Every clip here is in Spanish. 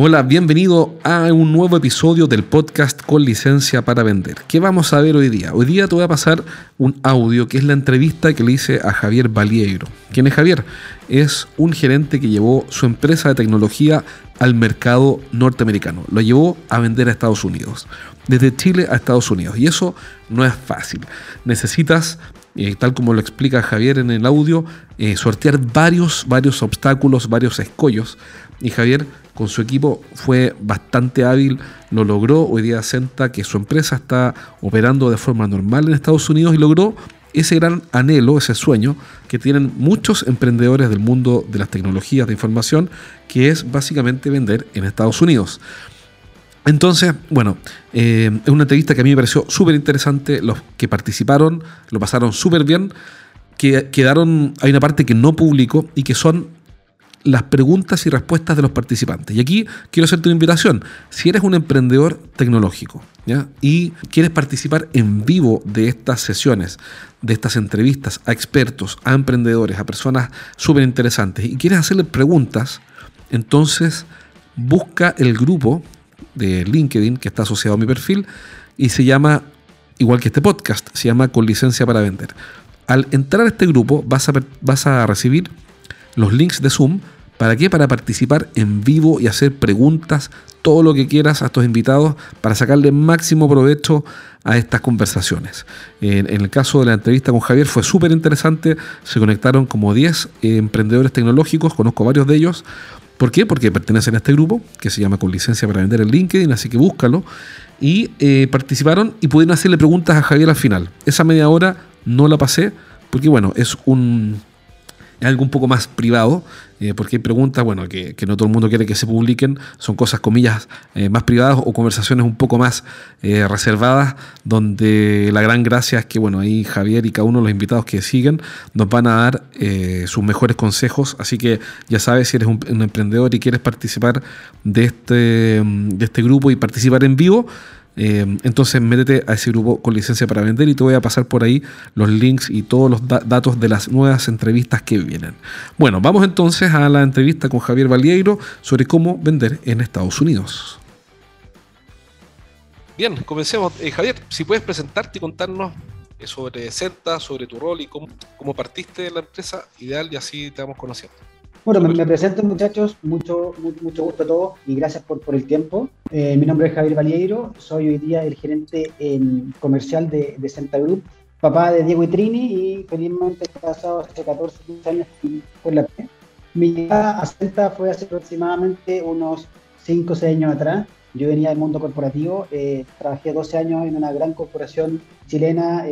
Hola, bienvenido a un nuevo episodio del podcast con licencia para vender. ¿Qué vamos a ver hoy día? Hoy día te voy a pasar un audio que es la entrevista que le hice a Javier Valiegro. ¿Quién es Javier? Es un gerente que llevó su empresa de tecnología al mercado norteamericano. Lo llevó a vender a Estados Unidos. Desde Chile a Estados Unidos. Y eso no es fácil. Necesitas eh, tal como lo explica Javier en el audio, eh, sortear varios, varios obstáculos, varios escollos. Y Javier con su equipo fue bastante hábil, lo logró. Hoy día Senta que su empresa está operando de forma normal en Estados Unidos y logró ese gran anhelo, ese sueño que tienen muchos emprendedores del mundo de las tecnologías de información, que es básicamente vender en Estados Unidos. Entonces, bueno, eh, es una entrevista que a mí me pareció súper interesante. Los que participaron lo pasaron súper bien. Que quedaron, hay una parte que no publicó y que son las preguntas y respuestas de los participantes. Y aquí quiero hacerte una invitación. Si eres un emprendedor tecnológico y quieres participar en vivo de estas sesiones, de estas entrevistas a expertos, a emprendedores, a personas súper interesantes y quieres hacerle preguntas, entonces busca el grupo de LinkedIn que está asociado a mi perfil y se llama, igual que este podcast, se llama Con licencia para vender. Al entrar a este grupo vas a, vas a recibir los links de Zoom ¿Para qué? Para participar en vivo y hacer preguntas, todo lo que quieras a estos invitados para sacarle máximo provecho a estas conversaciones. En, el caso de la entrevista con Javier fue súper interesante, se conectaron como 10 eh, emprendedores tecnológicos, conozco varios de ellos. ¿Por qué? Porque pertenecen a este grupo que se llama Con licencia para vender en LinkedIn, así que búscalo. Y eh, participaron y pudieron hacerle preguntas a Javier al final. Esa media hora no la pasé porque bueno, es un algo un poco más privado, eh, porque hay preguntas, bueno, que, no todo el mundo quiere que se publiquen, son cosas, comillas, eh, más privadas o conversaciones un poco más eh, reservadas, donde la gran gracia es que, bueno, ahí Javier y cada uno de los invitados que siguen nos van a dar sus mejores consejos, así que ya sabes, si eres un, un emprendedor y quieres participar de este, de este grupo y participar en vivo, eh, entonces métete a ese grupo con licencia para vender y te voy a pasar por ahí los links y todos los datos de las nuevas entrevistas que vienen. Bueno, vamos entonces a la entrevista con Javier Valieiro sobre cómo vender en Estados Unidos. Bien, comencemos. Eh, Javier, si puedes presentarte y contarnos eh, sobre Centa, sobre tu rol y cómo, cómo partiste de la empresa, ideal y así te vamos conociendo. Bueno, me, presento muchachos, mucho, mucho gusto a todos y gracias por, por el tiempo. Eh, mi nombre es Javier Valieiro, soy hoy día el gerente en comercial de, de Senta Group, papá de Diego y Trini y felizmente he pasado hace 14, 15 años por la Mi llegada a Senta fue hace aproximadamente unos 5 o 6 años atrás. Yo venía del mundo corporativo, eh, trabajé 12 años en una gran corporación chilena,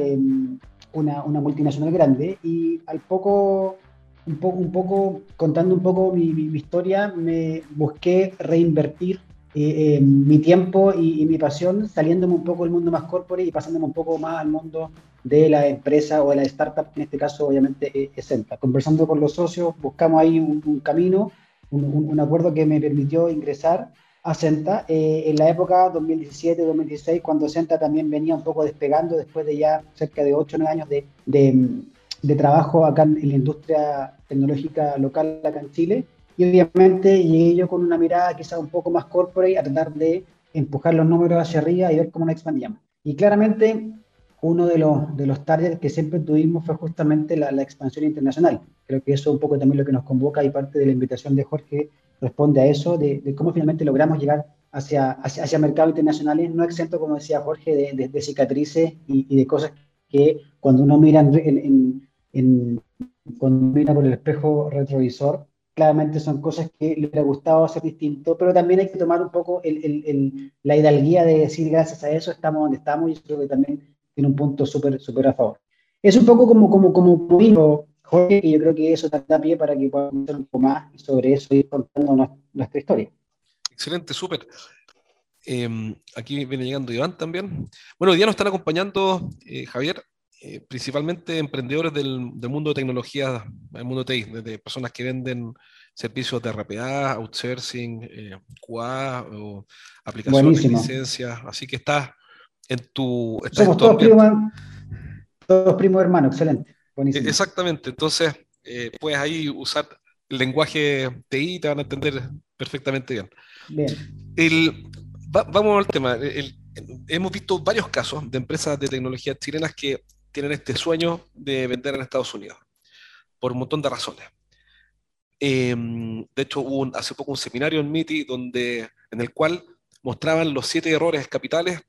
una, una multinacional grande y al poco un poco, un poco contando un poco mi, mi, historia, me busqué reinvertir eh, eh, mi tiempo y, mi pasión saliéndome un poco del mundo más corporate y pasándome un poco más al mundo de la empresa o de la startup, en este caso obviamente eh, es Senta. Conversando con los socios, buscamos ahí un, camino, un, un, acuerdo que me permitió ingresar a Senta en la época 2017-2016, cuando Senta también venía un poco despegando después de ya cerca de 8 o 9 años de, de, de trabajo acá en la industria tecnológica local acá en Chile. Y obviamente llegué yo con una mirada quizá un poco más corporate a tratar de empujar los números hacia arriba y ver cómo nos expandíamos. Y claramente uno de los, de los targets que siempre tuvimos fue justamente la, la, expansión internacional. Creo que eso es un poco también lo que nos convoca y parte de la invitación de Jorge responde a eso, de, de cómo finalmente logramos llegar hacia, hacia, hacia, mercados internacionales, no exento, como decía Jorge, de, de, cicatrices y, y, de cosas que cuando uno mira en, en, en, cuando mira por el espejo retrovisor, claramente son cosas que le hubiera gustado hacer distinto, pero también hay que tomar un poco el, el, la hidalguía de decir gracias a eso estamos donde estamos y creo que también tiene un punto súper súper a favor. Es un poco como, como, como dijo Jorge, y yo creo que eso da pie para que podamos hacer un poco más sobre eso y contando nuestra historia. Excelente, súper. Em, aquí viene llegando Iván también. Bueno, hoy día nos están acompañando, eh, Javier, eh, principalmente emprendedores del, mundo de tecnología, del mundo TI, desde personas que venden servicios de RPA, outsourcing, eh, QA o aplicaciones, licencias. Así que estás en tu. Somos todos, primos, todos primos hermanos, excelente. Buenísimo. Exactamente. Entonces, puedes ahí usar el lenguaje TI te van a entender perfectamente bien. Bien. El, vamos al tema. hemos visto varios casos de empresas de tecnología chilenas que tienen este sueño de vender en Estados Unidos, por un montón de razones. Em, de hecho, hubo hace poco un seminario en MITI donde, en el cual mostraban los siete errores capitales.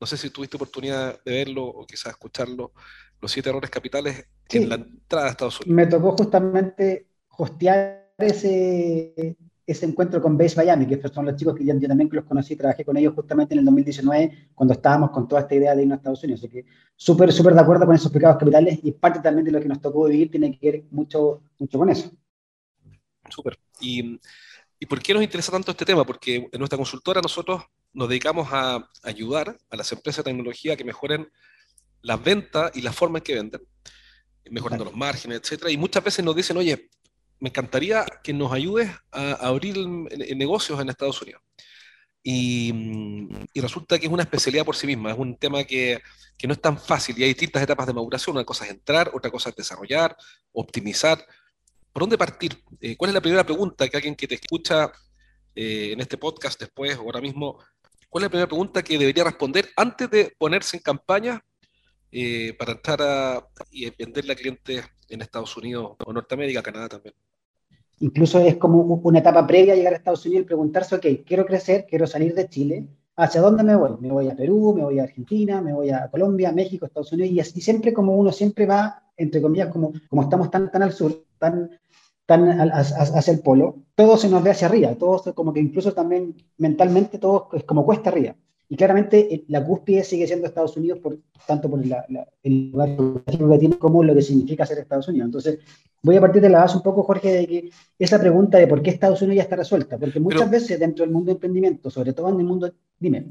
No sé si tuviste oportunidad de verlo o quizás escucharlo. Los siete errores capitales en la entrada a Estados Unidos. Me tocó justamente hostear ese, ese encuentro con Base Miami, que son los chicos que yo, también los conocí, trabajé con ellos justamente en el 2019, cuando estábamos con toda esta idea de irnos a Estados Unidos. Así que súper, súper de acuerdo con esos pecados capitales y parte también de lo que nos tocó vivir tiene que ver mucho, mucho con eso. Súper. ¿Y, ¿Y por qué nos interesa tanto este tema? Porque en nuestra consultora nosotros nos dedicamos a ayudar a las empresas de tecnología que mejoren las ventas y la forma en que venden, mejorando los márgenes, etcétera. Y muchas veces nos dicen, oye, me encantaría que nos ayudes a abrir negocios en Estados Unidos. Y, resulta que es una especialidad por sí misma, es un tema que, no es tan fácil y hay distintas etapas de maduración. Una cosa es entrar, otra cosa es desarrollar, optimizar. ¿Por dónde partir? Eh, ¿Cuál es la primera pregunta que alguien que te escucha eh, en este podcast después o ahora mismo, cuál es la primera pregunta que debería responder antes de ponerse en campaña eh, para entrar a, y venderle a clientes en Estados Unidos o Norteamérica, Canadá también? Incluso es como una etapa previa llegar a Estados Unidos preguntarse, ok, quiero crecer, quiero salir de Chile, ¿hacia dónde me voy? Me voy a Perú, me voy a Argentina, me voy a Colombia, México, Estados Unidos, y así siempre como uno siempre va, entre comillas, como, como estamos tan, tan al sur, tan, tan hacia el polo, todo se nos ve hacia arriba, todo como que incluso también mentalmente todo es como cuesta arriba. Y claramente eh, la cúspide sigue siendo Estados Unidos, por, tanto por el lugar que tiene como lo que significa ser Estados Unidos. Entonces, voy a partir de la base un poco, Jorge, de que esa pregunta de por qué Estados Unidos ya está resuelta, porque muchas veces dentro del mundo de emprendimiento, sobre todo en el mundo, dime.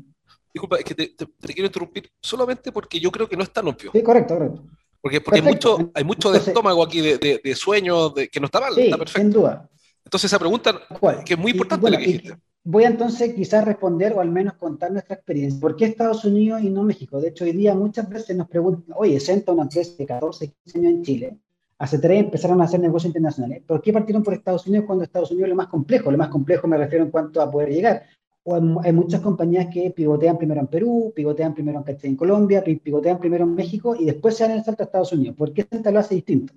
Disculpa, es que te, quiero interrumpir solamente porque yo creo que no es tan obvio. Sí, correcto, correcto. Porque, porque hay mucho, hay mucho de estómago aquí, de, de, de sueño, de, que no está mal, está perfecto. Sin duda. Entonces, esa pregunta, que es muy importante la que dijiste voy entonces quizás responder o al menos contar nuestra experiencia. ¿Por qué Estados Unidos y no México? De hecho, hoy día muchas veces nos preguntan, oye, senta una empresa de 14, 15 años en Chile, hace tres empezaron a hacer negocios internacionales. ¿Por qué partieron por Estados Unidos cuando Estados Unidos es lo más complejo? Lo más complejo me refiero en cuanto a poder llegar. O hay, muchas compañías que pivotean primero en Perú, pivotean primero en, en Colombia, pivotean primero en México y después se dan el salto a Estados Unidos. ¿Por qué Senta lo hace distinto?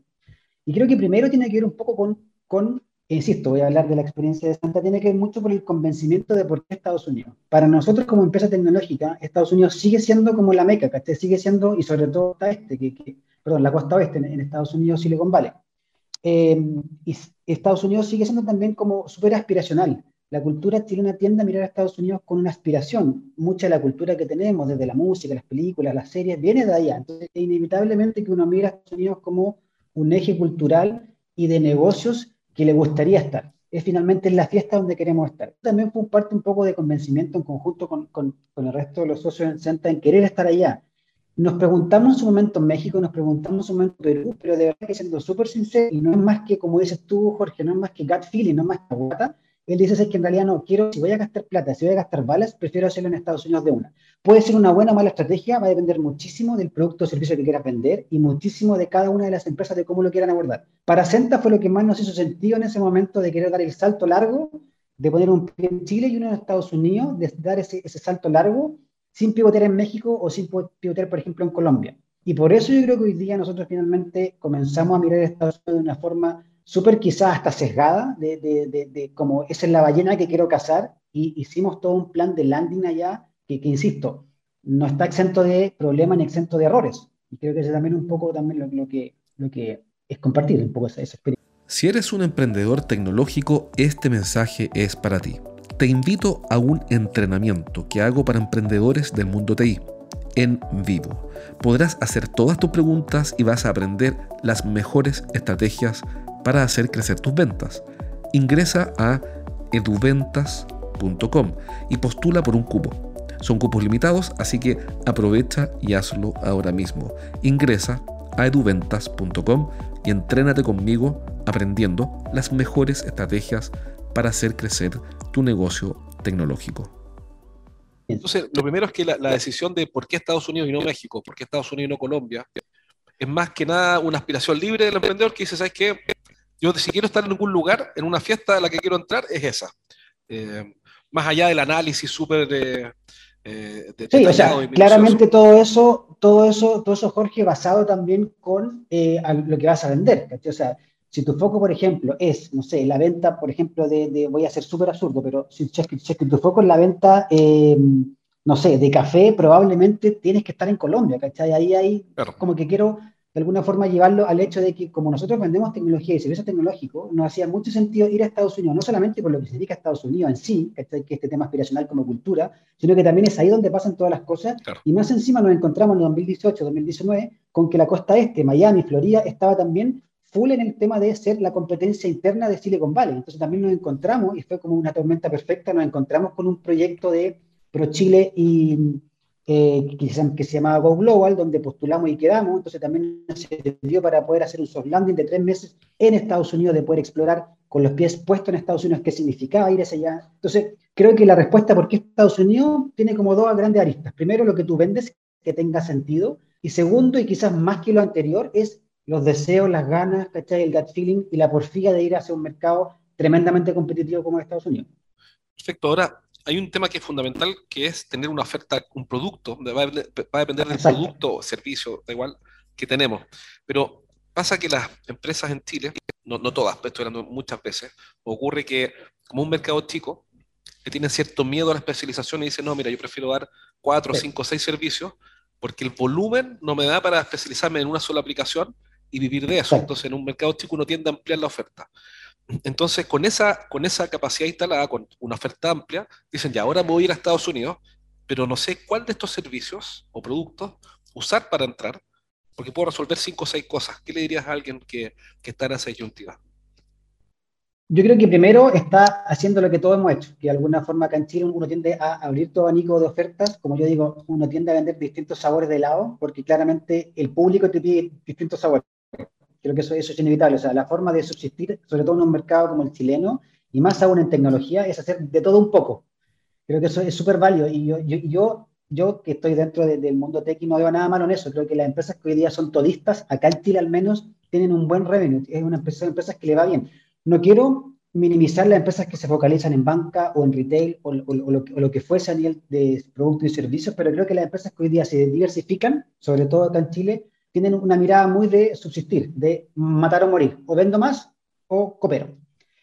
Y creo que primero tiene que ver un poco con, con insisto, voy a hablar de la experiencia de Santa, tiene que ver mucho por el convencimiento de por qué Estados Unidos. Para nosotros como empresa tecnológica, Estados Unidos sigue siendo como la meca, que sigue siendo, y sobre todo este, que, perdón, la costa oeste en, Estados Unidos, Silicon Valley. Eh, y Estados Unidos sigue siendo también como súper aspiracional. La cultura chilena tiende a mirar a Estados Unidos con una aspiración. Mucha de la cultura que tenemos, desde la música, las películas, las series, viene de allá. Entonces, inevitablemente que uno mira a Estados Unidos como un eje cultural y de negocios que le gustaría estar. Es finalmente la fiesta donde queremos estar. También fue parte un poco de convencimiento en conjunto con, con, con el resto de los socios en Senta en querer estar allá. Nos preguntamos en su momento en México, nos preguntamos en su momento en Perú, pero de verdad que siendo súper sincero, y no es más que, como dices tú, Jorge, no es más que gut feeling, no es más que guata, él dice es que en realidad no, quiero, si voy a gastar plata, si voy a gastar balas, prefiero hacerlo en Estados Unidos de una. Puede ser una buena o mala estrategia, va a depender muchísimo del producto o servicio que quieras vender y muchísimo de cada una de las empresas de cómo lo quieran abordar. Para Senta fue lo que más nos hizo sentido en ese momento de querer dar el salto largo, de poner un pie en Chile y uno en Estados Unidos, de dar ese, salto largo sin pivotear en México o sin pivotear, por ejemplo, en Colombia. Y por eso yo creo que hoy día nosotros finalmente comenzamos a mirar Estados Unidos de una forma súper quizás hasta sesgada, de, de, de, como esa es la ballena que quiero cazar, y hicimos todo un plan de landing allá que, que, insisto, no está exento de problemas ni exento de errores. Y creo que es también un poco también lo, lo, que, lo que es compartir un poco esa, esa experiencia. Si eres un emprendedor tecnológico, este mensaje es para ti. Te invito a un entrenamiento que hago para emprendedores del mundo TI en vivo. Podrás hacer todas tus preguntas y vas a aprender las mejores estrategias para hacer crecer tus ventas. Ingresa a eduventas.com y postula por un cupo. Son cupos limitados, así que aprovecha y hazlo ahora mismo. Ingresa a eduventas.com y entrénate conmigo aprendiendo las mejores estrategias para hacer crecer tu negocio tecnológico. Entonces, lo primero es que la, decisión de por qué Estados Unidos y no México, por qué Estados Unidos y no Colombia, es más que nada una aspiración libre del emprendedor que dice, ¿sabes qué? Yo si quiero estar en algún lugar, en una fiesta a la que quiero entrar, es esa. Eh, más allá del análisis súper de, eh, sí, o sea, claramente todo eso, todo eso, todo eso, Jorge, basado también con eh, lo que vas a vender. O sea, si tu foco, por ejemplo, es, no sé, la venta, por ejemplo, de, voy a ser súper absurdo, pero si, si, tu foco es la venta, eh, no sé, de café, probablemente tienes que estar en Colombia, ¿cachai? Ahí hay, como que quiero de alguna forma llevarlo al hecho de que como nosotros vendemos tecnología y servicios tecnológicos, nos hacía mucho sentido ir a Estados Unidos, no solamente por lo que significa Estados Unidos en sí, ¿cachai? que este tema aspiracional como cultura, sino que también es ahí donde pasan todas las cosas, y más encima nos encontramos en 2018, 2019, con que la costa este, Miami, Florida, estaba también full en el tema de ser la competencia interna de Silicon Valley. Entonces también nos encontramos, y fue como una tormenta perfecta, nos encontramos con un proyecto de Pro Chile y eh, que, se, que, se, llamaba Go Global, donde postulamos y quedamos. Entonces también nos sirvió para poder hacer un soft landing de tres meses en Estados Unidos, de poder explorar con los pies puestos en Estados Unidos qué significaba ir hacia allá. Entonces creo que la respuesta por qué Estados Unidos tiene como dos grandes aristas. Primero, lo que tú vendes que tenga sentido. Y segundo, y quizás más que lo anterior, es los deseos, las ganas, ¿cachai? el gut feeling y la porfía de ir hacia un mercado tremendamente competitivo como Estados Unidos. Perfecto. Ahora, hay un tema que es fundamental, que es tener una oferta, un producto, va a, depender del producto o servicio, da igual, que tenemos. Pero pasa que las empresas en Chile, no, no todas, estoy hablando muchas veces, ocurre que como un mercado chico, que tienen cierto miedo a la especialización y dicen, no, mira, yo prefiero dar cuatro, cinco, seis servicios, porque el volumen no me da para especializarme en una sola aplicación y vivir de eso. Entonces, en un mercado chico uno tiende a ampliar la oferta. Entonces, con esa, con esa capacidad instalada, con una oferta amplia, dicen, ya, ahora voy a ir a Estados Unidos, pero no sé cuál de estos servicios o productos usar para entrar, porque puedo resolver cinco o seis cosas. ¿Qué le dirías a alguien que, que está en esa disyuntiva? Yo creo que primero está haciendo lo que todos hemos hecho, que de alguna forma acá en Chile uno tiende a abrir todo abanico de ofertas, como yo digo, uno tiende a vender distintos sabores de helado, porque claramente el público te pide distintos sabores. Creo que eso, eso es inevitable. O sea, la forma de subsistir, sobre todo en un mercado como el chileno, y más aún en tecnología, es hacer de todo un poco. Creo que eso es súper válido. Y yo, yo, yo, que estoy dentro del mundo tech y no veo nada malo en eso. Creo que las empresas que hoy día son todistas, acá en Chile al menos, tienen un buen revenue. Es una empresa, empresas que le va bien. No quiero minimizar las empresas que se focalizan en banca o en retail o, lo, o, lo, que fuese a nivel de productos y servicios, pero creo que las empresas que hoy día se diversifican, sobre todo acá en Chile, tienen una mirada muy de subsistir, de matar o morir, o vendo más o coopero.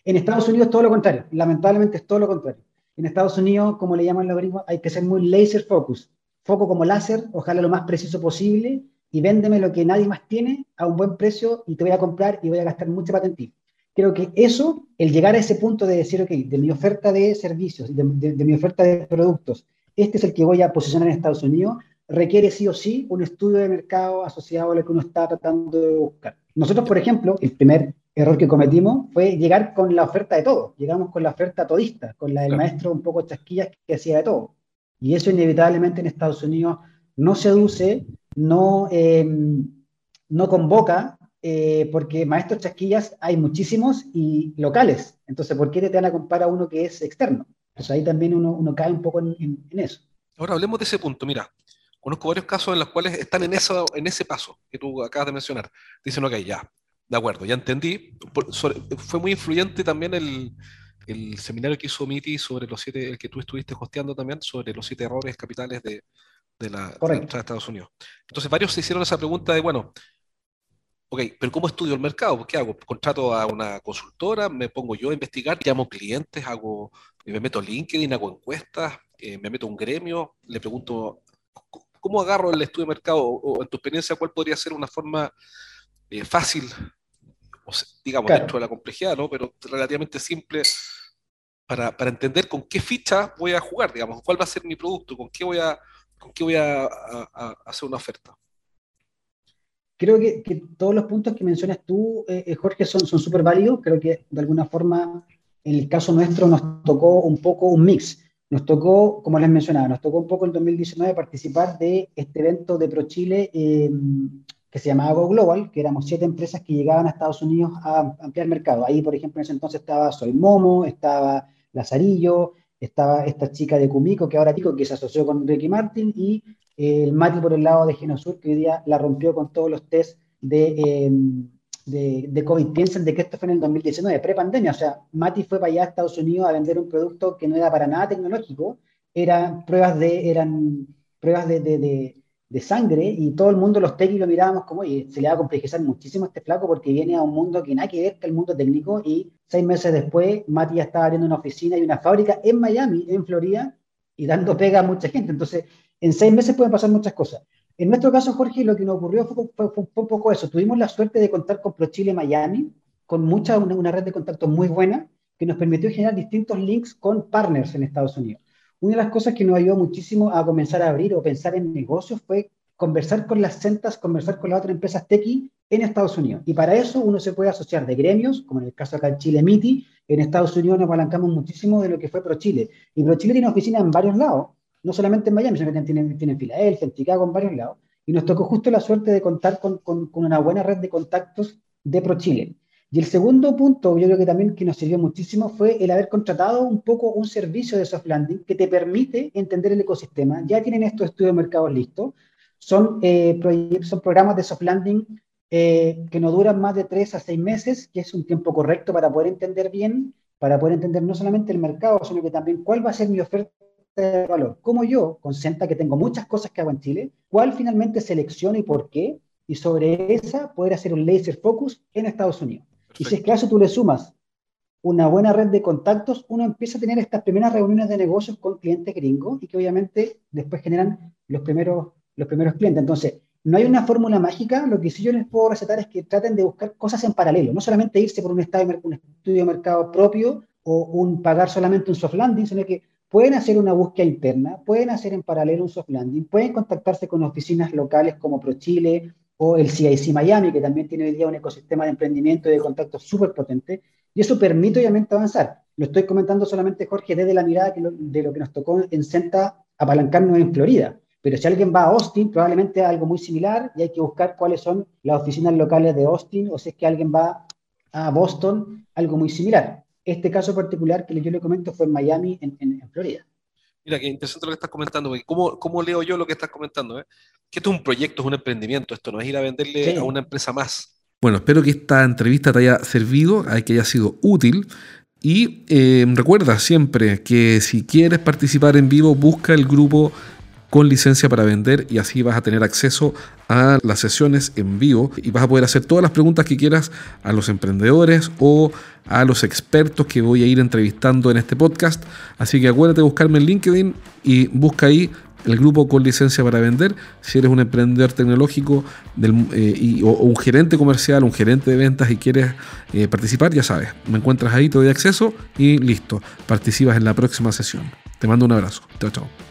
En Estados Unidos todo lo contrario, lamentablemente es todo lo contrario. En Estados Unidos, como le llaman el algoritmo, hay que ser muy laser focus, foco como láser, ojalá lo más preciso posible, y véndeme lo que nadie más tiene a un buen precio y te voy a comprar y voy a gastar mucha patentía. Creo que eso, el llegar a ese punto de decir, ok, de mi oferta de servicios, de, de mi oferta de productos, este es el que voy a posicionar en Estados Unidos, requiere sí o sí un estudio de mercado asociado a lo que uno está tratando de buscar. Nosotros, por ejemplo, el primer error que cometimos fue llegar con la oferta de todo. Llegamos con la oferta todista, con la del maestro un poco chasquillas que hacía de todo. Y eso inevitablemente en Estados Unidos no seduce, no, em, no convoca, eh, porque maestros chasquillas hay muchísimos y locales. Entonces, ¿por qué te van a comprar a uno que es externo? Pues ahí también uno, uno cae un poco en, en eso. Ahora hablemos de ese punto. Mira, Conozco varios casos en los cuales están en, eso, en ese paso que tú acabas de mencionar. Dicen, ok, ya, de acuerdo, ya entendí. fue muy influyente también el, el, seminario que hizo Miti sobre los siete, el que tú estuviste hosteando también, sobre los siete errores capitales de, de la, de Estados Unidos. Entonces varios se hicieron esa pregunta de, bueno, ok, pero ¿cómo estudio el mercado? ¿Qué hago? ¿Contrato a una consultora? ¿Me pongo yo a investigar? ¿Llamo clientes? ¿Hago, ¿Me meto a LinkedIn? ¿Hago encuestas? Eh, ¿Me meto a un gremio? ¿Le pregunto ¿Cómo agarro el estudio de mercado? O, en tu experiencia, ¿cuál podría ser una forma eh, fácil, o digamos, dentro de la complejidad, ¿no? pero relativamente simple para, para, entender con qué ficha voy a jugar, digamos, cuál va a ser mi producto, con qué voy a, con qué voy a, hacer una oferta? Creo que, que, todos los puntos que mencionas tú, eh, eh, Jorge, son súper válidos. Creo que de alguna forma En el caso nuestro nos tocó un poco un mix. Nos tocó, como les mencionaba, nos tocó un poco en 2019 participar de este evento de ProChile eh, que se llamaba Go Global, que éramos siete empresas que llegaban a Estados Unidos a ampliar mercado. Ahí, por ejemplo, en ese entonces estaba Soy Momo, estaba Lazarillo, estaba esta chica de Cumico, que ahora Tico, que se asoció con Ricky Martin, y el Mati por el lado de Genosur, que hoy día la rompió con todos los test de, em, de, de, COVID. Piensen de que esto fue en el 2019, pre-pandemia. O sea, Mati fue para allá a Estados Unidos a vender un producto que no era para nada tecnológico, eran pruebas de, eran pruebas de, de de sangre y todo el mundo, los técnicos, lo mirábamos como, y se le va a complejizar muchísimo a este flaco porque viene a un mundo que nada que ver con el mundo técnico y seis meses después Mati ya estaba abriendo una oficina y una fábrica en Miami, en Florida, y dando pega a mucha gente. Entonces, en seis meses pueden pasar muchas cosas. En nuestro caso, Jorge, lo que nos ocurrió fue, fue, un poco eso. Tuvimos la suerte de contar con ProChile Miami, con mucha, una, una red de contactos muy buena, que nos permitió generar distintos links con partners en Estados Unidos. Una de las cosas que nos ayudó muchísimo a comenzar a abrir o pensar en negocios fue conversar con las centas, conversar con las otras empresas tequi en Estados Unidos. Y para eso uno se puede asociar de gremios, como en el caso acá en Chile MITI, en Estados Unidos nos apalancamos muchísimo de lo que fue ProChile. Y ProChile tiene oficinas en varios lados, no solamente en Miami, sino que tiene, tiene en Filadelfia, en Chicago, en varios lados. Y nos tocó justo la suerte de contar con, con, con una buena red de contactos de ProChile. Y el segundo punto, yo creo que también que nos sirvió muchísimo, fue el haber contratado un poco un servicio de soft landing que te permite entender el ecosistema. Ya tienen estos estudios de mercados listos. Son, eh, son programas de soft landing eh, que no duran más de tres a seis meses, que es un tiempo correcto para poder entender bien, para poder entender no solamente el mercado, sino que también cuál va a ser mi oferta de valor. Como yo, con Senta, que tengo muchas cosas que hago en Chile, cuál finalmente selecciono y por qué, y sobre esa poder hacer un laser focus en Estados Unidos. Y si es que a eso tú le sumas una buena red de contactos, uno empieza a tener estas primeras reuniones de negocios con clientes gringos y que obviamente después generan los primeros, los primeros clientes. Entonces, no hay una fórmula mágica, lo que sí yo les puedo recetar es que traten de buscar cosas en paralelo, no solamente irse por un, un estudio de mercado propio o un pagar solamente un soft landing, sino que pueden hacer una búsqueda interna, pueden hacer en paralelo un soft landing, pueden contactarse con oficinas locales como ProChile o el CIC Miami, que también tiene hoy día un ecosistema de emprendimiento y de contactos súper potente, y eso permite obviamente avanzar. Lo estoy comentando solamente, Jorge, desde la mirada de lo que nos tocó en Senta apalancarnos en Florida. Pero si alguien va a Austin, probablemente algo muy similar y hay que buscar cuáles son las oficinas locales de Austin, o si es que alguien va a Boston, algo muy similar. Este caso particular que yo le comento fue en Miami, en, en, Florida. Mira, qué interesante lo que estás comentando, ¿cómo, cómo leo yo lo que estás comentando? Eh? que esto es un proyecto, es un emprendimiento, esto no es ir a venderle a una empresa más. Bueno, espero que esta entrevista te haya servido, que haya sido útil. Y eh, recuerda siempre que si quieres participar en vivo, busca el grupo con licencia para vender y así vas a tener acceso a las sesiones en vivo y vas a poder hacer todas las preguntas que quieras a los emprendedores o a los expertos que voy a ir entrevistando en este podcast. Así que acuérdate de buscarme en LinkedIn y busca ahí el grupo con licencia para vender. Si eres un emprendedor tecnológico eh, o, un gerente comercial, un gerente de ventas y quieres eh, participar, ya sabes, me encuentras ahí, te doy acceso y listo, participas en la próxima sesión. Te mando un abrazo. Chao, chao.